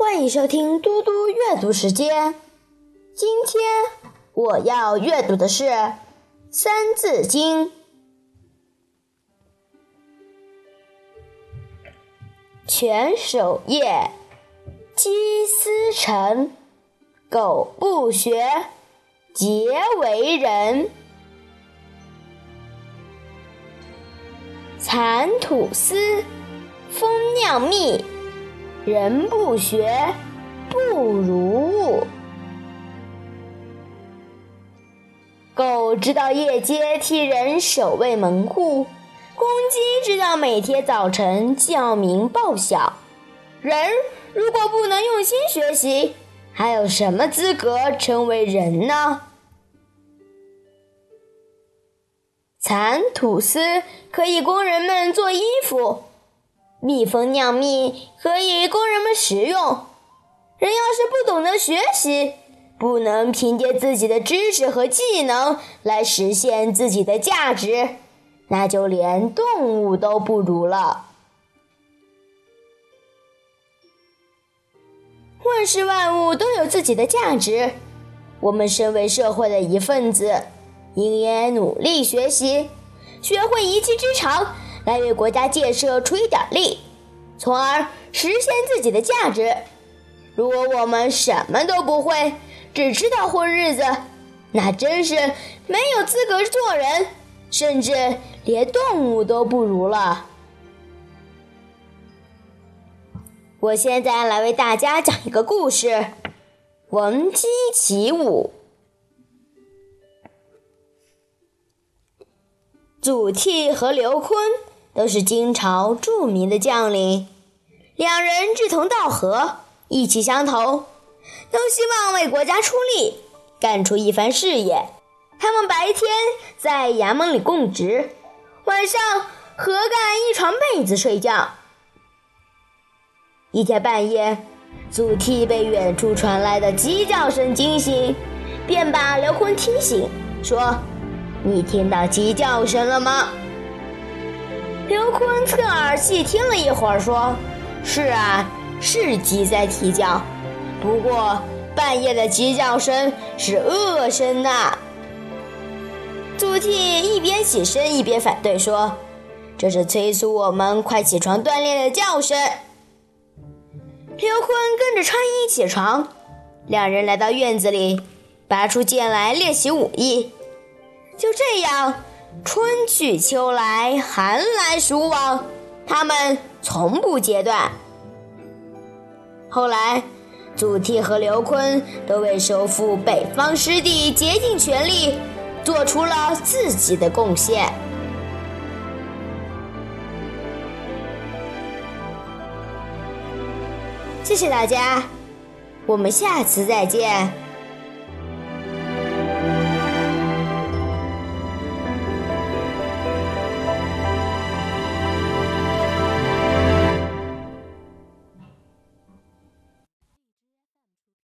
欢迎收听嘟嘟阅读时间。今天我要阅读的是《三字经》。犬守夜，鸡司晨，狗不学，皆为人。蚕吐丝，蜂酿蜜。人不学，不如物。狗知道夜间替人守卫门户，公鸡知道每天早晨叫鸣报晓。人如果不能用心学习，还有什么资格成为人呢？蚕吐丝可以供人们做衣服。蜜蜂酿蜜可以供人们食用。人要是不懂得学习，不能凭借自己的知识和技能来实现自己的价值，那就连动物都不如了。万事万物都有自己的价值，我们身为社会的一份子，应该努力学习，学会一技之长。来为国家建设出一点力，从而实现自己的价值。如果我们什么都不会，只知道混日子，那真是没有资格做人，甚至连动物都不如了。我现在来为大家讲一个故事：闻鸡起舞。祖逖和刘琨。都是金朝著名的将领，两人志同道合，意气相投，都希望为国家出力，干出一番事业。他们白天在衙门里供职，晚上合干一床被子睡觉。一天半夜，祖逖被远处传来的鸡叫声惊醒，便把刘琨提醒说：“你听到鸡叫声了吗？”刘坤侧耳细听了一会儿，说：“是啊，是鸡在啼叫，不过半夜的鸡叫声是恶声呐。”祖逖一边起身一边反对说：“这是催促我们快起床锻炼的叫声。”刘坤跟着穿衣起床，两人来到院子里，拔出剑来练习武艺。就这样。春去秋来，寒来暑往，他们从不间断。后来，祖逖和刘琨都为收复北方失地竭尽全力，做出了自己的贡献。谢谢大家，我们下次再见。